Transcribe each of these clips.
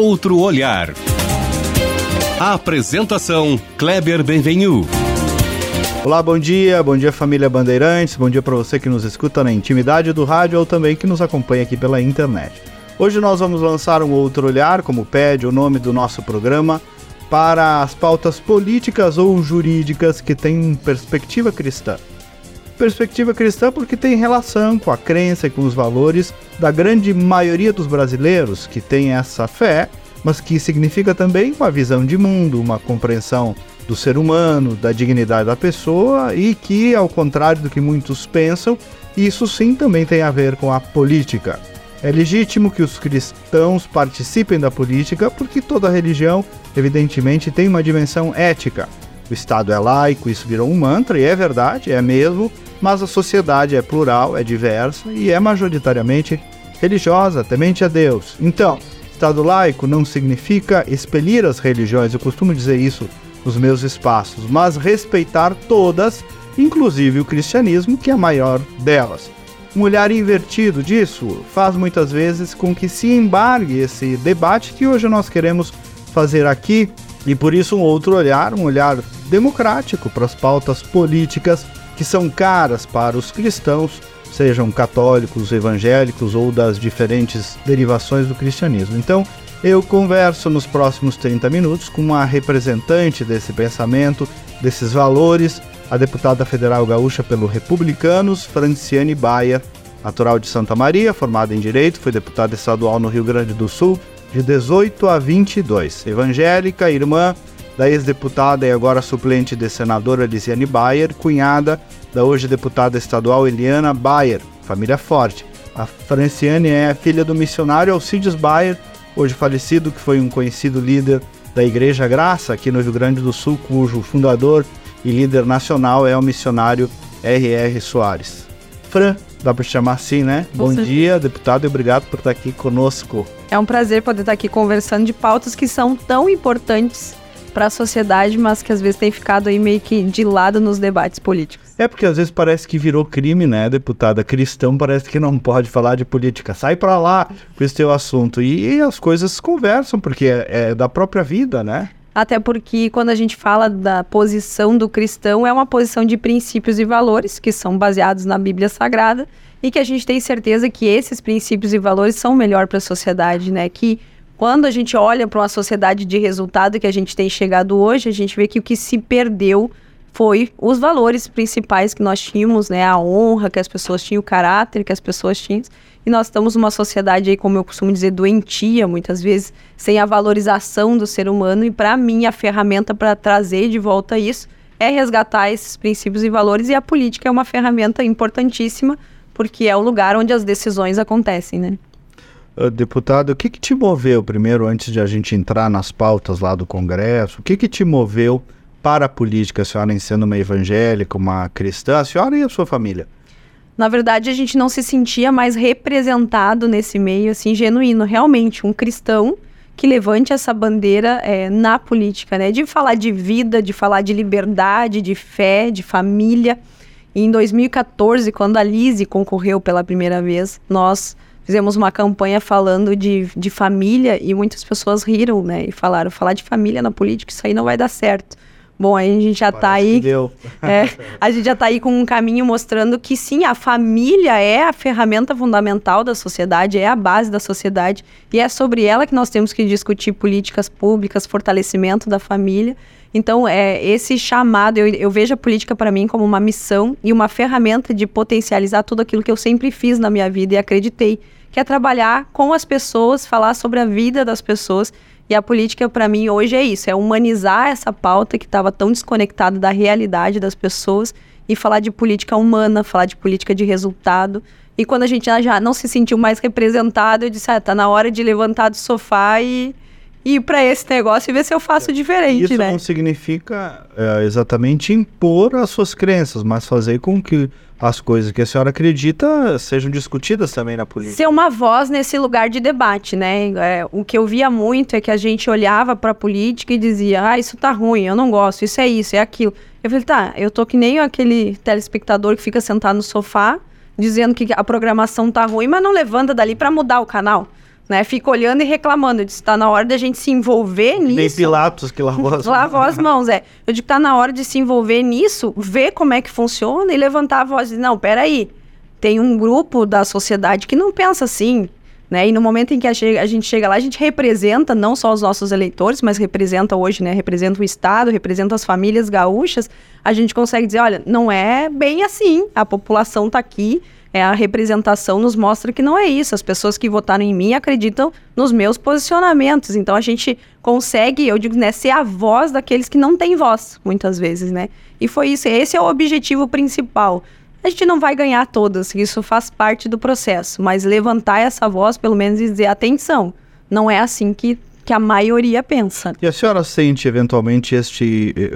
Outro Olhar. apresentação: Kleber Benvenu. Olá, bom dia, bom dia família Bandeirantes, bom dia para você que nos escuta na intimidade do rádio ou também que nos acompanha aqui pela internet. Hoje nós vamos lançar um outro olhar, como pede o nome do nosso programa, para as pautas políticas ou jurídicas que têm perspectiva cristã. Perspectiva cristã porque tem relação com a crença e com os valores da grande maioria dos brasileiros que tem essa fé, mas que significa também uma visão de mundo, uma compreensão do ser humano, da dignidade da pessoa e que, ao contrário do que muitos pensam, isso sim também tem a ver com a política. É legítimo que os cristãos participem da política porque toda religião, evidentemente, tem uma dimensão ética. O Estado é laico, isso virou um mantra, e é verdade, é mesmo, mas a sociedade é plural, é diversa e é majoritariamente religiosa, temente a Deus. Então, Estado laico não significa expelir as religiões, eu costumo dizer isso nos meus espaços, mas respeitar todas, inclusive o cristianismo, que é a maior delas. Um olhar invertido disso faz muitas vezes com que se embargue esse debate que hoje nós queremos fazer aqui, e por isso um outro olhar, um olhar democrático para as pautas políticas que são caras para os cristãos, sejam católicos, evangélicos ou das diferentes derivações do cristianismo. Então, eu converso nos próximos 30 minutos com uma representante desse pensamento, desses valores, a deputada federal gaúcha pelo Republicanos, Franciane Baia, natural de Santa Maria, formada em Direito, foi deputada estadual no Rio Grande do Sul de 18 a 22. Evangélica, irmã da ex-deputada e agora suplente de senadora Lisiane Bayer, cunhada da hoje deputada estadual Eliana Bayer, família forte. A Franciane é filha do missionário Alcides Bayer, hoje falecido, que foi um conhecido líder da Igreja Graça aqui no Rio Grande do Sul, cujo fundador e líder nacional é o missionário R.R. Soares. Fran, dá para chamar assim, né? Bom dia, deputado, e obrigado por estar aqui conosco. É um prazer poder estar aqui conversando de pautas que são tão importantes para a sociedade, mas que às vezes tem ficado aí meio que de lado nos debates políticos. É porque às vezes parece que virou crime, né, deputada? Cristão parece que não pode falar de política. Sai para lá com esse teu assunto. E, e, as coisas conversam, porque é, é da própria vida, né? Até porque quando a gente fala da posição do cristão, é uma posição de princípios e valores que são baseados na Bíblia Sagrada e que a gente tem certeza que esses princípios e valores são melhor para a sociedade, né? Que quando a gente olha para uma sociedade de resultado que a gente tem chegado hoje, a gente vê que o que se perdeu foi os valores principais que nós tínhamos, né? A honra que as pessoas tinham, o caráter que as pessoas tinham. E nós estamos numa sociedade aí, como eu costumo dizer, doentia, muitas vezes, sem a valorização do ser humano. E para mim, a ferramenta para trazer de volta isso é resgatar esses princípios e valores. E a política é uma ferramenta importantíssima, porque é o lugar onde as decisões acontecem, né? Uh, deputado, o que, que te moveu, primeiro, antes de a gente entrar nas pautas lá do Congresso, o que, que te moveu para a política, a senhora sendo uma evangélica, uma cristã, a senhora e a sua família? na verdade, a gente não se sentia mais representado nesse meio, assim, genuíno. Realmente, um cristão que levante essa bandeira é, na política, né? De falar de vida, de falar de liberdade, de fé, de família. E em 2014, quando a Lise concorreu pela primeira vez, nós fizemos uma campanha falando de, de família e muitas pessoas riram, né? E falaram, falar de família na política, isso aí não vai dar certo. Bom, aí a gente já está aí. É, a gente já está aí com um caminho mostrando que sim, a família é a ferramenta fundamental da sociedade, é a base da sociedade, e é sobre ela que nós temos que discutir políticas públicas, fortalecimento da família. Então, é esse chamado, eu, eu vejo a política para mim como uma missão e uma ferramenta de potencializar tudo aquilo que eu sempre fiz na minha vida e acreditei, que é trabalhar com as pessoas, falar sobre a vida das pessoas e a política, para mim, hoje é isso: é humanizar essa pauta que estava tão desconectada da realidade das pessoas e falar de política humana, falar de política de resultado. E quando a gente já não se sentiu mais representado, eu disse: ah, tá na hora de levantar do sofá e ir para esse negócio e ver se eu faço diferente, Isso né? não significa é, exatamente impor as suas crenças, mas fazer com que as coisas que a senhora acredita sejam discutidas também na política. Ser uma voz nesse lugar de debate, né? É, o que eu via muito é que a gente olhava para a política e dizia: ah, isso tá ruim, eu não gosto, isso é isso, é aquilo. Eu falei: tá, eu tô que nem aquele telespectador que fica sentado no sofá dizendo que a programação tá ruim, mas não levanta dali para mudar o canal. Né? Fica olhando e reclamando. Eu disse, tá na hora da gente se envolver nisso. Nem Pilatos que lavou as Lavou as mãos, é. Eu digo, tá na hora de se envolver nisso, ver como é que funciona e levantar a voz não, peraí, tem um grupo da sociedade que não pensa assim, né? E no momento em que a, a, gente chega lá, a gente representa não só os nossos eleitores, mas representa hoje, né? Representa o Estado, representa as famílias gaúchas. A gente consegue dizer, olha, não é bem assim. A população está aqui é, a representação nos mostra que não é isso. As pessoas que votaram em mim acreditam nos meus posicionamentos. Então a gente consegue, eu digo, né, ser a voz daqueles que não têm voz, muitas vezes, né? E foi isso. Esse é o objetivo principal. A gente não vai ganhar todas, isso faz parte do processo, mas levantar essa voz, pelo menos, e dizer: atenção, não é assim que que a maioria pensa. E a senhora sente eventualmente este, eh,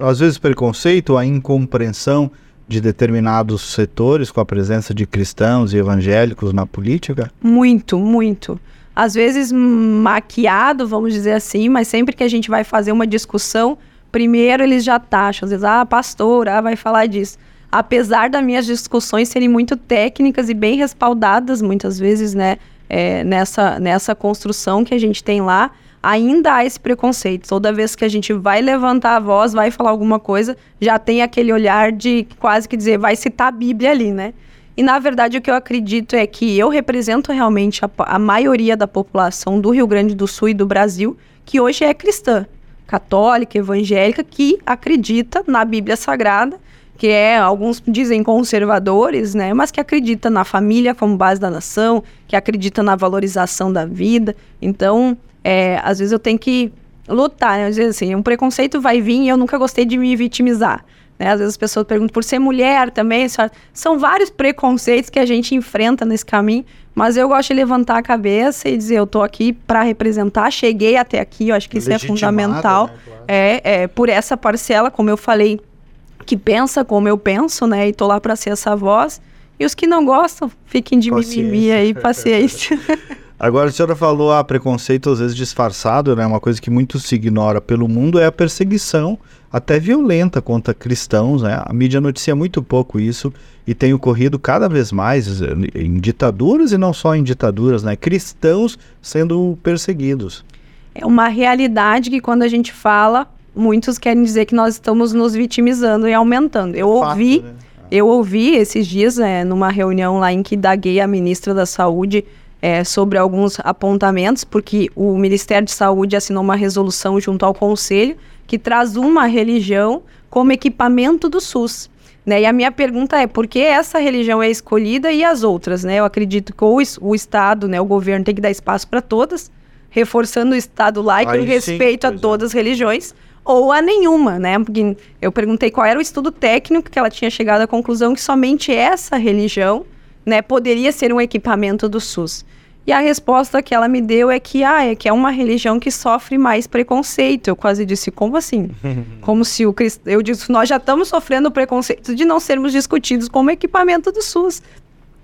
às vezes, preconceito, a incompreensão de determinados setores com a presença de cristãos e evangélicos na política? Muito, muito. Às vezes maquiado, vamos dizer assim, mas sempre que a gente vai fazer uma discussão, primeiro eles já taxam, às vezes, ah, pastor, ah, vai falar disso. Apesar das minhas discussões serem muito técnicas e bem respaldadas, muitas vezes, né, é, nessa, nessa construção que a gente tem lá, ainda há esse preconceito. Toda vez que a gente vai levantar a voz, vai falar alguma coisa, já tem aquele olhar de quase que dizer, vai citar a Bíblia ali, né? E na verdade o que eu acredito é que eu represento realmente a, a maioria da população do Rio Grande do Sul e do Brasil, que hoje é cristã, católica, evangélica, que acredita na Bíblia Sagrada que é, alguns dizem conservadores, né, mas que acredita na família como base da nação, que acredita na valorização da vida. Então, é, às vezes eu tenho que lutar, né? Às vezes assim, um preconceito vai vir e eu nunca gostei de me vitimizar. Né? Às vezes as pessoas perguntam por ser mulher também. São vários preconceitos que a gente enfrenta nesse caminho, mas eu gosto de levantar a cabeça e dizer: eu estou aqui para representar, cheguei até aqui, eu acho que isso é fundamental. Né? Claro. É, é, por essa parcela, como eu falei, que pensa como eu penso, né? E tô lá para ser essa voz. E os que não gostam, fiquem de mimimi aí, paciência. Agora, a senhora falou, ah, preconceito às vezes disfarçado, né? Uma coisa que muito se ignora pelo mundo é a perseguição, até violenta contra cristãos, né? A mídia noticia muito pouco isso e tem ocorrido cada vez mais em ditaduras e não só em ditaduras, né? Cristãos sendo perseguidos. É uma realidade que quando a gente fala, muitos querem dizer que nós estamos nos vitimizando e aumentando. Eu Fato, ouvi, né? eu ouvi esses dias, é, numa reunião lá em que daguei a ministra da Saúde é, sobre alguns apontamentos, porque o Ministério de Saúde assinou uma resolução junto ao Conselho que traz uma religião como equipamento do SUS. Né? E a minha pergunta é, por que essa religião é escolhida e as outras? Né? Eu acredito que o, o Estado, né, o governo tem que dar espaço para todas, reforçando o Estado laico e o respeito sim, a todas é. as religiões, ou a nenhuma, né? Porque eu perguntei qual era o estudo técnico que ela tinha chegado à conclusão que somente essa religião né, poderia ser um equipamento do SUS. E a resposta que ela me deu é que, ah, é que é uma religião que sofre mais preconceito. Eu quase disse, como assim? como se o cristão... Eu disse, nós já estamos sofrendo preconceito de não sermos discutidos como equipamento do SUS.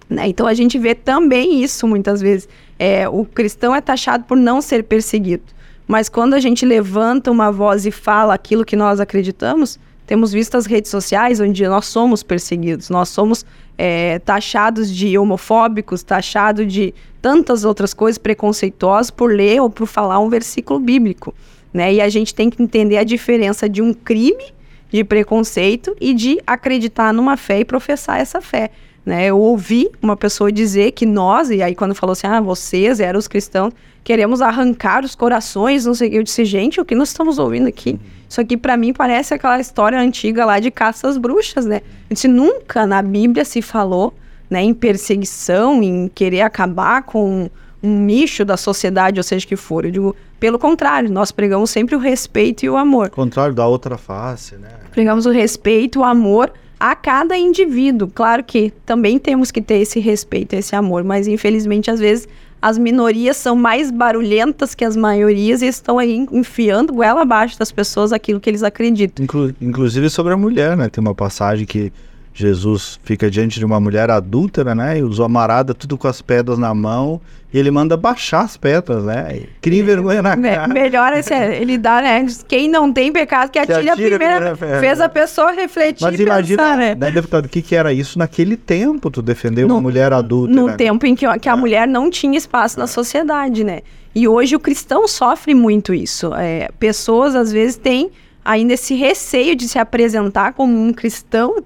Né? Então a gente vê também isso muitas vezes. É, o cristão é taxado por não ser perseguido. Mas quando a gente levanta uma voz e fala aquilo que nós acreditamos, temos visto as redes sociais onde nós somos perseguidos, nós somos é, taxados de homofóbicos, taxados de tantas outras coisas preconceituosas por ler ou por falar um versículo bíblico. Né? E a gente tem que entender a diferença de um crime de preconceito e de acreditar numa fé e professar essa fé. Né? Eu ouvi uma pessoa dizer que nós, e aí quando falou assim, ah, vocês eram os cristãos, queremos arrancar os corações, não sei. Eu disse, gente, o que nós estamos ouvindo aqui? Isso aqui para mim parece aquela história antiga lá de caças bruxas, né? Disse, nunca na Bíblia se falou né, em perseguição, em querer acabar com um nicho da sociedade, ou seja que for. Eu digo, pelo contrário, nós pregamos sempre o respeito e o amor. Contrário da outra face, né? Pregamos o respeito, o amor a cada indivíduo. Claro que também temos que ter esse respeito, esse amor, mas infelizmente às vezes as minorias são mais barulhentas que as maiorias e estão aí enfiando goela abaixo das pessoas aquilo que eles acreditam. Inclu inclusive sobre a mulher, né? Tem uma passagem que Jesus fica diante de uma mulher adúltera, né? E os amarada tudo com as pedras na mão. E ele manda baixar as pedras, né? Cria vergonha na Me- cara. melhor esse, ele dá, né? Quem não tem pecado que atire a atire a primeira. primeira pedra. Fez a pessoa refletir Mas imagina, pensar, né? né, deputado, o que, que era isso naquele tempo, tu defender uma mulher adulta, no né? tempo em que, que a mulher não tinha espaço na sociedade, né? E hoje o cristão sofre muito isso. É, pessoas, às vezes, têm ainda esse receio de se apresentar como um cristão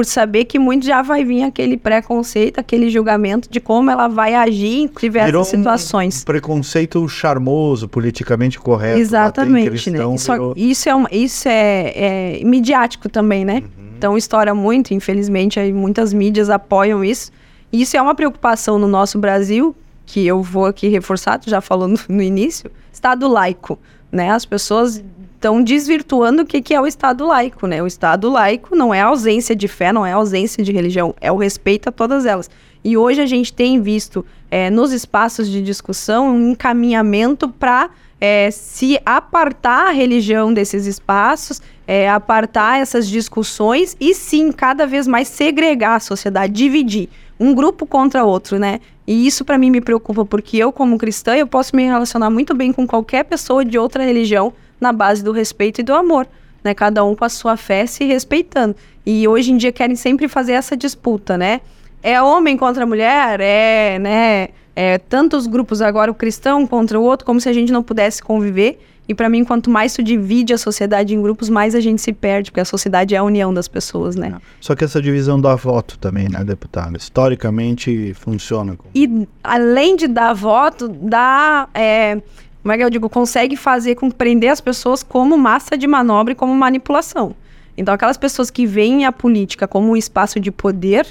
por saber que muito já vai vir aquele preconceito, aquele julgamento de como ela vai agir em diversas Virou um situações. preconceito charmoso, politicamente correto. Exatamente, cristão, né? Só- virou- isso é, isso é, é midiático também, né? Então estoura muito, infelizmente, muitas mídias apoiam isso. E isso é uma preocupação no nosso Brasil, que eu vou aqui reforçar, tu já falou no, no início, Estado laico, né? As pessoas estão desvirtuando o que, que é o Estado laico, né? O Estado laico não é ausência de fé, não é ausência de religião, é o respeito a todas elas. E hoje a gente tem visto eh, nos espaços de discussão um encaminhamento para se apartar a religião desses espaços, eh, apartar essas discussões e sim, cada vez mais segregar a sociedade, dividir um grupo contra outro, né? E isso para mim me preocupa porque eu como cristã eu posso me relacionar muito bem com qualquer pessoa de outra religião na base do respeito e do amor, né? Cada um com a sua fé se respeitando. E hoje em dia querem sempre fazer essa disputa, né? É homem contra mulher, é, né? É tantos grupos agora o cristão contra o outro, como se a gente não pudesse conviver. E para mim, quanto mais isso divide a sociedade em grupos, mais a gente se perde, porque a sociedade é a união das pessoas, né? Só que essa divisão dá voto também, né, deputado? Historicamente funciona. como- E além de dar voto, dá. é, como é que eu digo? Consegue fazer com prender as pessoas como massa de manobra e como manipulação. Então, aquelas pessoas que veem a política como um espaço de poder,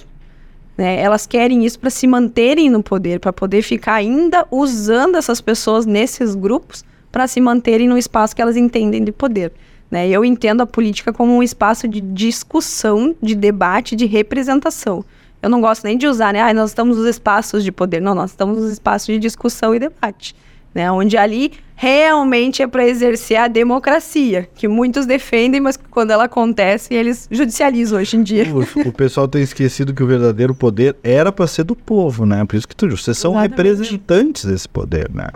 né, elas querem isso para se manterem no poder, para poder ficar ainda usando essas pessoas nesses grupos para se manterem no espaço que elas entendem de poder. Né? Eu entendo a política como um espaço de discussão, de debate, de representação. Eu não gosto nem de usar, né? Ah, nós estamos nos espaços de poder. Não, nós estamos nos espaços de discussão e debate. Né? Onde ali realmente é para exercer a democracia, que muitos defendem, mas quando ela acontece, eles judicializam hoje em dia. O, o pessoal tem esquecido que o verdadeiro poder era para ser do povo, né? Por isso que tu, vocês são Exatamente. representantes desse poder, né?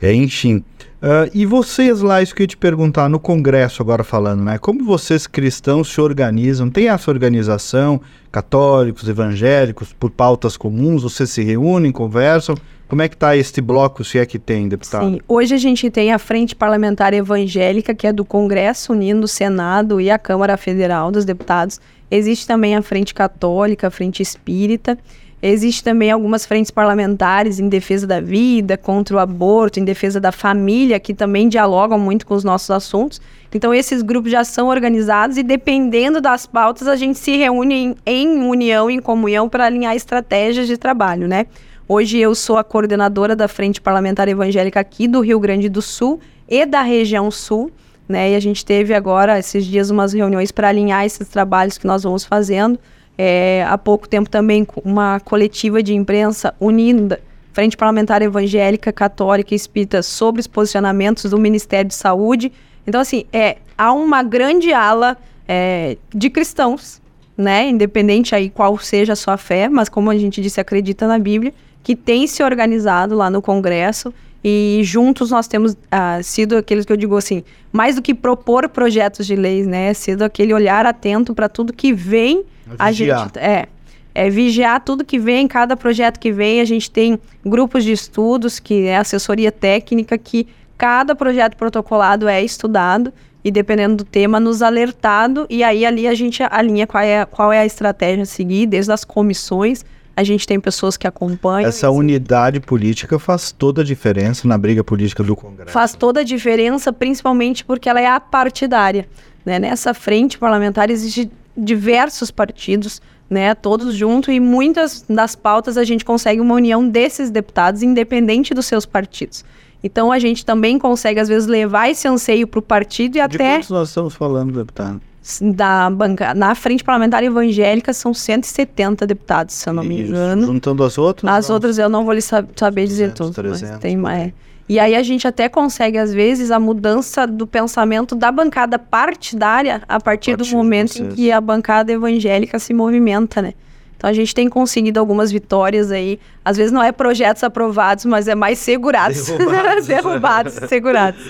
É, enfim. Ah, e vocês lá, isso que eu ia te perguntar, no Congresso agora falando, né? Como vocês cristãos se organizam? Tem essa organização, católicos, evangélicos, por pautas comuns? Vocês se reúnem, conversam? Como é que tá este bloco, se é que tem, deputado? Sim, hoje a gente tem a Frente Parlamentar Evangélica, que é do Congresso, unindo o Senado e a Câmara Federal dos Deputados. Existe também a Frente Católica, a Frente Espírita. Existe também algumas frentes parlamentares em defesa da vida, contra o aborto, em defesa da família, que também dialogam muito com os nossos assuntos. Então, esses grupos já são organizados e, dependendo das pautas, a gente se reúne em, em união, em comunhão, para alinhar estratégias de trabalho, né? Hoje eu sou a coordenadora da Frente Parlamentar Evangélica aqui do Rio Grande do Sul e da região sul, né? E a gente teve agora, esses dias, umas reuniões para alinhar esses trabalhos que nós vamos fazendo. É, há pouco tempo também uma coletiva de imprensa unida, Frente Parlamentar Evangélica, Católica e Espírita, sobre os posicionamentos do Ministério de Saúde. Então, assim, é, há uma grande ala é, de cristãos, né? Independente aí qual seja a sua fé, mas como a gente disse, acredita na Bíblia, que tem se organizado lá no Congresso e juntos nós temos ah, sido aqueles que eu digo assim, mais do que propor projetos de leis, né? Sido aquele olhar atento para tudo que vem, a Vigiar. gente é é vigiar tudo que vem, cada projeto que vem, a gente tem grupos de estudos, que é assessoria técnica, que cada projeto protocolado é estudado e dependendo do tema, nos alertado, e aí ali a gente alinha qual é, qual é a estratégia a seguir, desde as comissões, a gente tem pessoas que acompanham. Essa unidade política faz toda a diferença na briga política do Congresso. Faz toda a diferença, principalmente porque ela é apartidária. Né? Nessa frente parlamentar existem diversos partidos, né, todos juntos, e muitas das pautas a gente consegue uma união desses deputados, independente dos seus partidos. Então a gente também consegue, às vezes, levar esse anseio para o partido e De até quantos nós estamos falando, deputado? Da banca... na frente parlamentar evangélica são 170 deputados, se eu não me Isso. engano. Juntando as outras? As não. outras eu não vou lhe sa- saber dizer 200, tudo. mas 300, tem por mais. aí. E aí a gente até consegue, às vezes, a mudança do pensamento da bancada partidária a partir, do momento em que a bancada evangélica se movimenta, né? Então a gente tem conseguido algumas vitórias aí. Às vezes não é projetos aprovados, mas é mais segurados. Derrubados. Derrubados, segurados.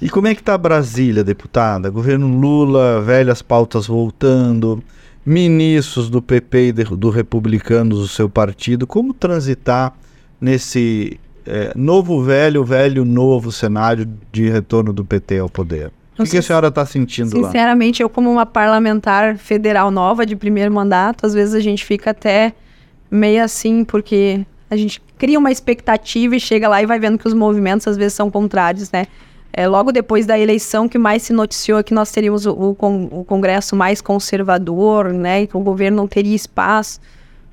E como é que está Brasília, deputada? Governo Lula, velhas pautas voltando, ministros do PP e do Republicanos, do seu partido. Como transitar nesse é, novo velho, velho novo cenário de retorno do PT ao poder? O que, que, a senhora está sentindo Sinceramente, lá? Sinceramente, eu como uma parlamentar federal nova de primeiro mandato, às vezes a gente fica até meio assim, porque a gente cria uma expectativa e chega lá e vai vendo que os movimentos às vezes são contrários, né? É, logo depois da eleição que mais se noticiou que nós teríamos o, o, o Congresso mais conservador, né? Que o governo não teria espaço.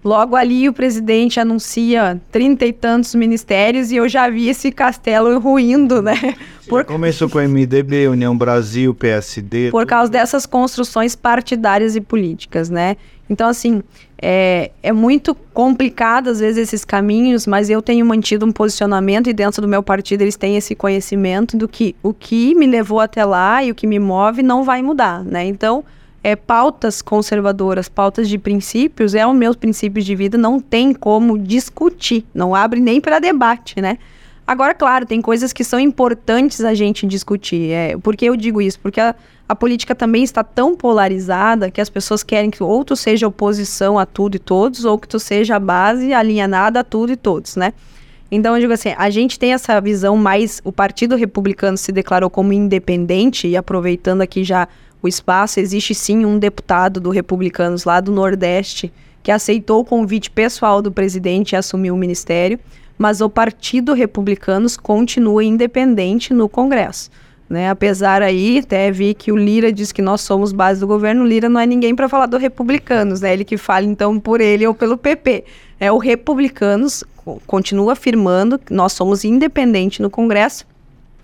Logo ali o presidente anuncia trinta e tantos ministérios e eu já vi esse castelo ruindo, né? Por... Começou com a MDB, União Brasil, PSD. Por causa dessas construções partidárias e políticas, né? Então, assim, é, é muito complicado às vezes esses caminhos, mas eu tenho mantido um posicionamento e dentro do meu partido eles têm esse conhecimento do que o que me levou até lá e o que me move não vai mudar, né? Então, é, pautas conservadoras, pautas de princípios, é o meu princípio de vida, não tem como discutir, não abre nem para debate, né? Agora, claro, tem coisas que são importantes a gente discutir. É, por que eu digo isso? Porque a, a política também está tão polarizada que as pessoas querem que ou tu seja oposição a tudo e todos, ou que tu seja a base alinhada a tudo e todos, né? Então, eu digo assim, a gente tem essa visão mais... O Partido Republicano se declarou como independente, e aproveitando aqui já o espaço, existe sim um deputado do Republicanos lá do Nordeste que aceitou o convite pessoal do presidente e assumiu o ministério, mas o Partido Republicanos continua independente no Congresso. Né? Apesar aí, até vi que o Lira diz que nós somos base do governo, o Lira não é ninguém para falar do Republicanos, né? Ele que fala então por ele ou pelo PP. É o Republicanos continua afirmando que nós somos independentes no Congresso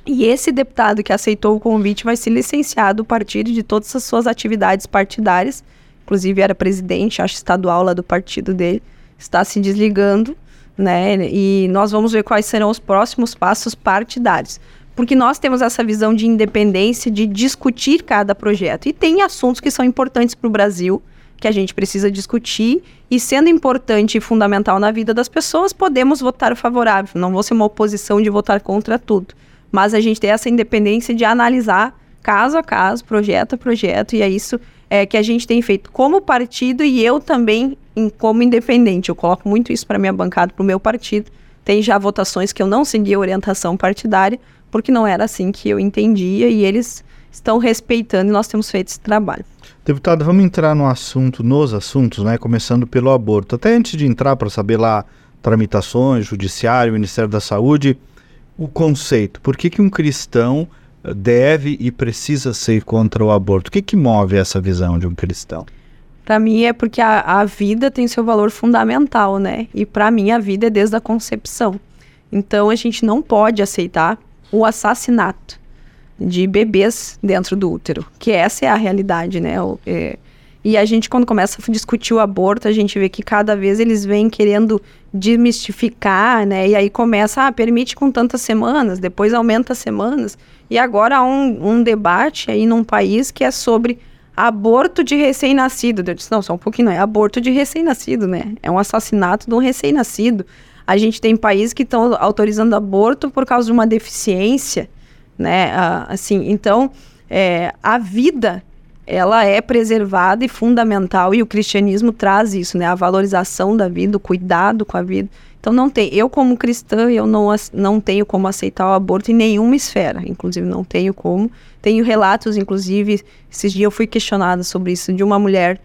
e esse deputado que aceitou o convite vai ser licenciado do partido de todas as suas atividades partidárias. Inclusive era presidente, acho estadual lá do partido dele. Está se desligando, né? E nós vamos ver quais serão os próximos passos partidários. Porque nós temos essa visão de independência, de discutir cada projeto. E tem assuntos que são importantes para o Brasil, que a gente precisa discutir. E sendo importante e fundamental na vida das pessoas, podemos votar favorável. Não vou ser uma oposição de votar contra tudo mas a gente tem essa independência de analisar caso a caso, projeto a projeto, e é isso é, que a gente tem feito como partido e eu também em, como independente. Eu coloco muito isso para minha bancada, para o meu partido. Tem já votações que eu não segui a orientação partidária, porque não era assim que eu entendia e eles estão respeitando e nós temos feito esse trabalho. Deputado, vamos entrar no assunto, nos assuntos, né? Começando pelo aborto. Até antes de entrar para saber lá tramitações, judiciário, Ministério da Saúde, o conceito. Por que, que um cristão eh, deve e precisa ser contra o aborto? O que, que move essa visão de um cristão? Para mim é porque a, a, vida tem seu valor fundamental, né? E para mim a vida é desde a concepção. Então a gente não pode aceitar o assassinato de bebês dentro do útero, que essa é a realidade, né? O, é, e a gente, quando começa a discutir o aborto, a gente vê que cada vez eles vêm querendo desmistificar, né? E aí começa, ah, permite com tantas semanas, depois aumenta as semanas. E agora há um, um debate aí num país que é sobre aborto de recém-nascido. Eu disse, não, só um pouquinho, não é aborto de recém-nascido, né? É um assassinato de um recém-nascido. A gente tem países que estão autorizando aborto por causa de uma deficiência, né? Ah, assim, então, é, a vida ela é preservada e fundamental e o cristianismo traz isso, né? A valorização da vida, o cuidado com a vida. Então não tem, eu como cristã, eu não, não tenho como aceitar o aborto em nenhuma esfera, inclusive não tenho como. Tenho relatos, inclusive, esses dias eu fui questionada sobre isso, de uma mulher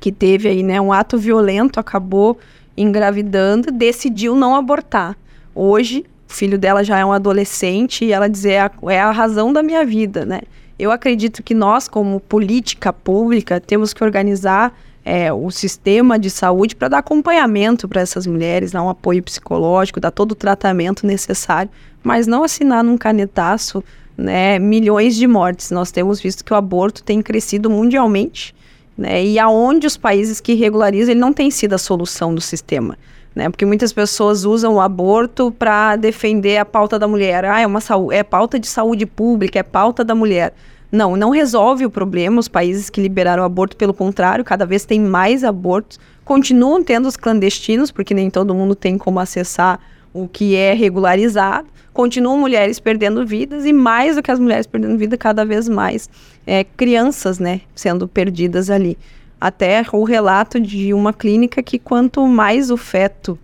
que teve aí, né, um ato violento, acabou engravidando, decidiu não abortar. Hoje, o filho dela já é um adolescente e ela diz, é a, é a razão da minha vida, né? Eu acredito que nós, como política pública, temos que organizar é, o sistema de saúde para dar acompanhamento para essas mulheres, dar um apoio psicológico, dar todo o tratamento necessário, mas não assinar num canetaço né, milhões de mortes. Nós temos visto que o aborto tem crescido mundialmente, né, e aonde os países que regularizam, ele não tem sido a solução do sistema. né? Porque muitas pessoas usam o aborto para defender a pauta da mulher. Ah, é uma é pauta de saúde pública, é pauta da mulher. Não, não resolve o problema. Os países que liberaram o aborto, pelo contrário, cada vez tem mais abortos. Continuam tendo os clandestinos, porque nem todo mundo tem como acessar o que é regularizado. Continuam mulheres perdendo vidas e mais do que as mulheres perdendo vida, cada vez mais é, crianças, né, sendo perdidas ali até o relato de uma clínica que quanto mais o feto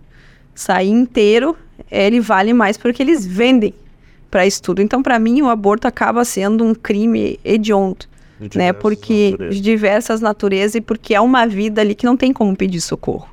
sair inteiro, ele vale mais porque eles vendem para estudo. Então, para mim, o aborto acaba sendo um crime hediondo, né? Porque naturezas. de diversas naturezas e porque é uma vida ali que não tem como pedir socorro.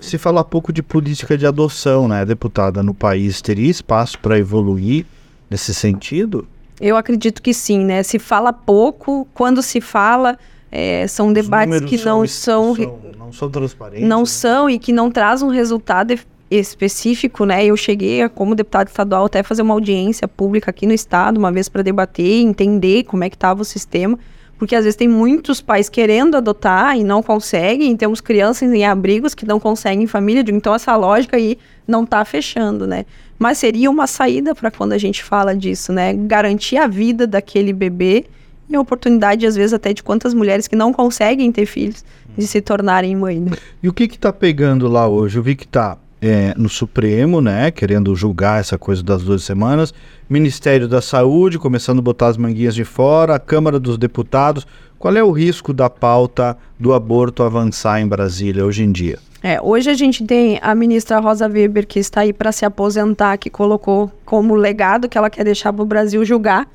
Se falar pouco de política de adoção, né, deputada, no país, teria espaço para evoluir nesse sentido? Eu acredito que sim, né? Se fala pouco, quando se fala, é, são Os debates que não são, são, não são transparentes. Não né? são e que não trazem um resultado específico, né? Eu cheguei, como deputado estadual, até fazer uma audiência pública aqui no estado, uma vez para debater, entender como é que estava o sistema, porque às vezes tem muitos pais querendo adotar e não conseguem, temos crianças em abrigos que não conseguem família, então essa lógica aí não está fechando, né? Mas seria uma saída para quando a gente fala disso, né? Garantir a vida daquele bebê e a oportunidade, às vezes, até de quantas mulheres que não conseguem ter filhos de se tornarem mãe. Né? E o que que tá pegando lá hoje? Eu vi que tá é, no Supremo, né, querendo julgar essa coisa das duas semanas, Ministério da Saúde começando a botar as manguinhas de fora, a Câmara dos Deputados. Qual é o risco da pauta do aborto avançar em Brasília hoje em dia? É, hoje a gente tem a ministra Rosa Weber, que está aí para se aposentar, que colocou como legado que ela quer deixar para o Brasil julgar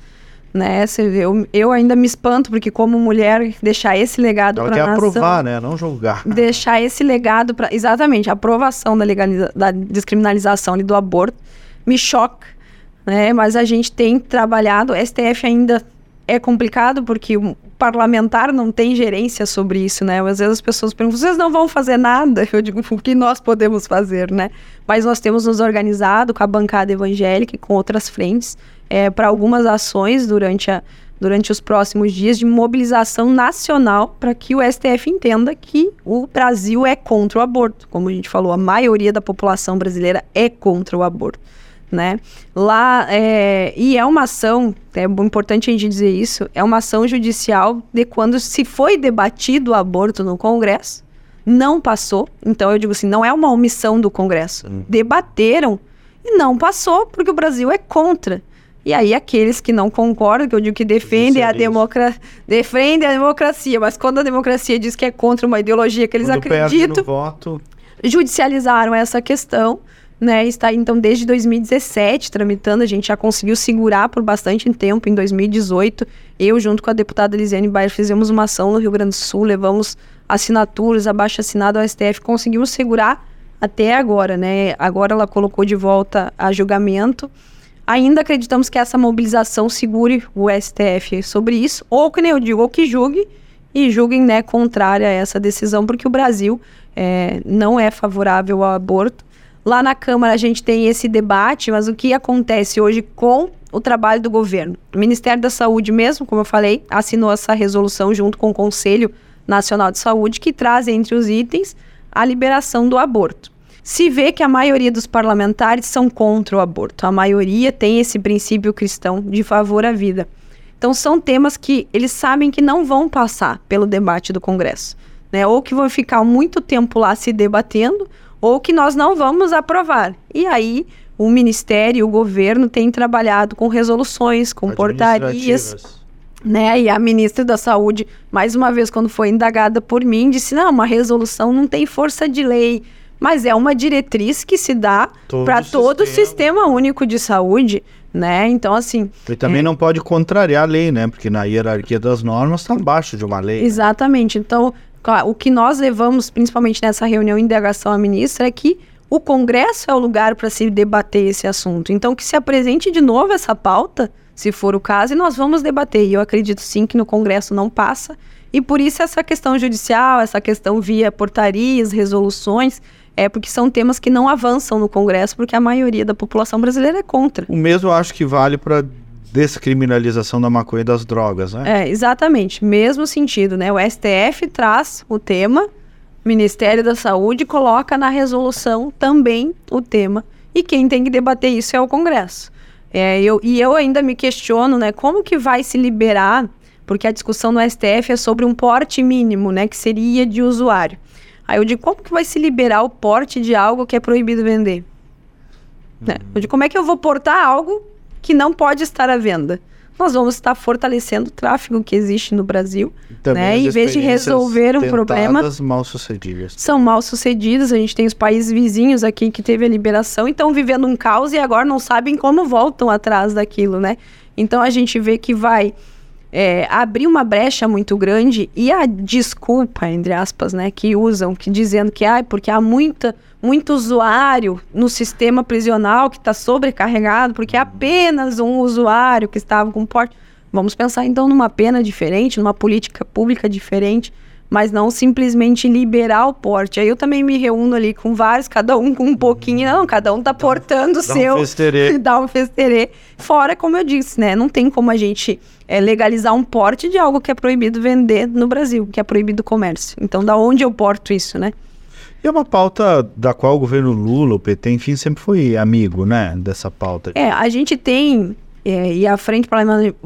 né? Eu, eu ainda me espanto, porque como mulher, deixar esse legado para a nação... aprovar, né? Não julgar. Deixar esse legado para... Exatamente, a aprovação da, legaliza, da descriminalização e do aborto me choca, né? Mas a gente tem trabalhado, o STF ainda é complicado, porque o parlamentar não tem gerência sobre isso, né? Às vezes as pessoas perguntam, vocês não vão fazer nada? Eu digo, o que nós podemos fazer, né? Mas nós temos nos organizado com a bancada evangélica e com outras frentes, é, para algumas ações durante, a, durante os próximos dias de mobilização nacional para que o STF entenda que o Brasil é contra o aborto. Como a gente falou, a maioria da população brasileira é contra o aborto. Né? Lá, é, e é uma ação, é importante a gente dizer isso, é uma ação judicial de quando se foi debatido o aborto no Congresso, não passou. Então eu digo assim, não é uma omissão do Congresso. Hum. Debateram e não passou porque o Brasil é contra. E aí aqueles que não concordam, que eu digo que defendem a, democra defendem a democracia, mas quando a democracia diz que é contra uma ideologia que eles quando acreditam, voto... judicializaram essa questão, né? Está então desde 2017 tramitando, a gente já conseguiu segurar por bastante tempo em 2018. Eu junto com a deputada Elisiane Bayer fizemos uma ação no Rio Grande do Sul, levamos assinaturas, abaixo assinado ao STF, conseguimos segurar até agora, né? Agora ela colocou de volta a julgamento Ainda acreditamos que essa mobilização segure o STF sobre isso, ou que nem eu digo, ou que julgue e julguem né, contrária a essa decisão, porque o Brasil é, não é favorável ao aborto. Lá na Câmara a gente tem esse debate, mas o que acontece hoje com o trabalho do governo? O Ministério da Saúde mesmo, como eu falei, assinou essa resolução junto com o Conselho Nacional de Saúde, que traz entre os itens a liberação do aborto se vê que a maioria dos parlamentares são contra o aborto. A maioria tem esse princípio cristão de favor à vida. Então são temas que eles sabem que não vão passar pelo debate do Congresso, né? Ou que vão ficar muito tempo lá se debatendo, ou que nós não vamos aprovar. E aí o ministério e o governo têm trabalhado com resoluções, com portarias. Né? E a ministra da Saúde, mais uma vez, quando foi indagada por mim, disse: não, uma resolução não tem força de lei mas é uma diretriz que se dá para todo o sistema único de saúde, né? Então, assim. E também é... não pode contrariar a lei, né? Porque na hierarquia das normas está abaixo de uma lei. Né? Exatamente. Né? Então, o que nós levamos, principalmente nessa reunião em indagação à ministra, é que o Congresso é o lugar para se debater esse assunto. Então, que se apresente de novo essa pauta, se for o caso, e nós vamos debater. E eu acredito sim que no Congresso não passa. E por isso essa questão judicial, essa questão via portarias, resoluções, é porque são temas que não avançam no Congresso, porque a maioria da população brasileira é contra. O mesmo eu acho que vale para descriminalização da maconha e das drogas, né? É, exatamente, mesmo sentido, né? O STF traz o tema Ministério da Saúde coloca na resolução também o tema e quem tem que debater isso é o Congresso. É, eu, e eu ainda me questiono, né, como que vai se liberar, porque a discussão no STF é sobre um porte mínimo, né, que seria de usuário. Aí eu digo, como que vai se liberar o porte de algo que é proibido vender? Né? Eu digo, como é que eu vou portar algo que não pode estar à venda? Nós vamos estar fortalecendo o tráfego que existe no Brasil, né? Em vez de resolver um problema, mal sucedidas. São mal sucedidas. A gente tem os países vizinhos aqui que teve a liberação e estão vivendo um caos e agora não sabem como voltam atrás daquilo, né? Então a gente vê que vai é, abrir uma brecha muito grande e a desculpa, entre aspas, né, que usam, que dizendo que ah, porque há muita, muito usuário no sistema prisional que está sobrecarregado, porque é apenas um usuário que estava com porte. Vamos pensar então numa pena diferente, numa política pública diferente mas não simplesmente liberar o porte. Aí eu também me reúno ali com vários, cada um com um pouquinho, não, cada um tá portando o seu. Um festerê. dá um festerê. Fora, como eu disse, né? Não tem como a gente é, legalizar um porte de algo que é proibido vender no Brasil, que é proibido o comércio. Então, da onde eu porto isso, né? E é uma pauta da qual o governo Lula, o PT, enfim, sempre foi amigo, né? Dessa pauta. É, a gente tem, é, e a Frente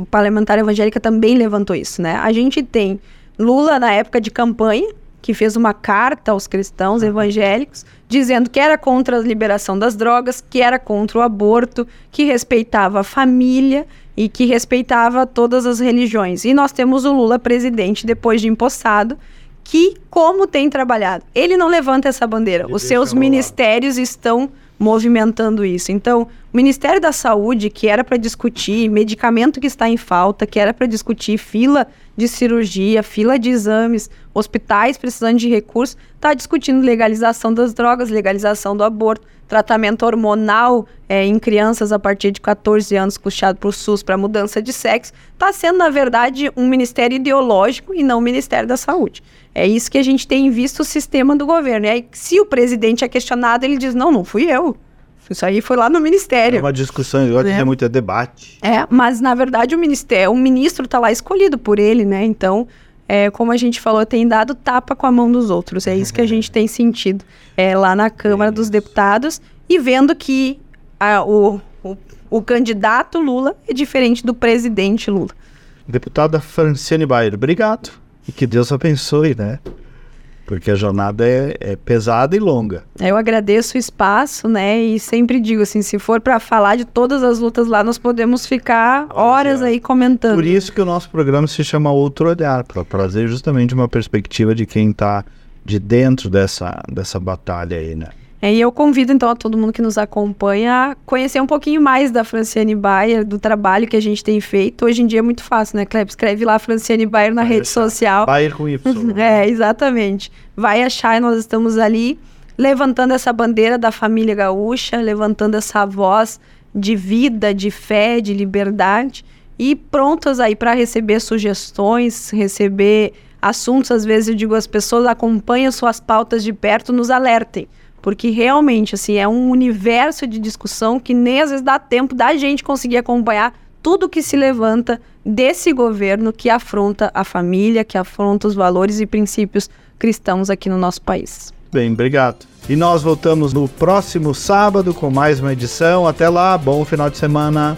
Parlamentar Evangélica também levantou isso, né? A gente tem Lula, na época de campanha, que fez uma carta aos cristãos evangélicos, dizendo que era contra a liberação das drogas, que era contra o aborto, que respeitava a família e que respeitava todas as religiões. E nós temos o Lula presidente, depois de empossado, que, como tem trabalhado, ele não levanta essa bandeira. Ele Os seus ministérios estão movimentando isso. Então, o Ministério da Saúde, que era para discutir medicamento que está em falta, que era para discutir fila de cirurgia, fila de exames, hospitais precisando de recursos, está discutindo legalização das drogas, legalização do aborto, tratamento hormonal é, em crianças a partir de 14 anos puxado para o SUS para mudança de sexo. Está sendo, na verdade, um ministério ideológico e não o Ministério da Saúde. É isso que a gente tem visto o sistema do governo. E aí, se o presidente é questionado, ele diz: não, não fui eu. Isso aí foi lá no ministério. É uma discussão, agora é. tem muito debate. É, mas na verdade o ministério, o ministro está lá escolhido por ele, né? Então, é, como a gente falou, tem dado tapa com a mão dos outros. É isso que a gente tem sentido é, lá na Câmara dos Deputados e vendo que a, o, o, o candidato Lula é diferente do presidente Lula. Deputada Franciane Bayer, obrigado. E que Deus abençoe, né? Porque a jornada é, é, pesada e longa. Eu agradeço o espaço, né? E sempre digo assim, se for para falar de todas as lutas lá, nós podemos ficar horas aí comentando. Por isso que o nosso programa se chama Outro Olhar, para trazer justamente uma perspectiva de quem está de dentro dessa, dessa batalha aí, né? É, e eu convido então a todo mundo que nos acompanha a conhecer um pouquinho mais da Franciane Bayer, do trabalho que a gente tem feito. Hoje em dia é muito fácil, né, Cleber? Escreve lá Franciane Bayer na Vai rede achar. social. Bayer com Y. é, exatamente. Vai achar, nós estamos ali levantando essa bandeira da família gaúcha, levantando essa voz de vida, de fé, de liberdade e prontas aí para receber sugestões, receber assuntos. Às vezes eu digo, as pessoas acompanham suas pautas de perto, nos alertem porque realmente assim é um universo de discussão que nem às vezes dá tempo da gente conseguir acompanhar tudo que se levanta desse governo que afronta a família, que afronta os valores e princípios cristãos aqui no nosso país. Bem, obrigado. E nós voltamos no próximo sábado com mais uma edição. Até lá, bom final de semana.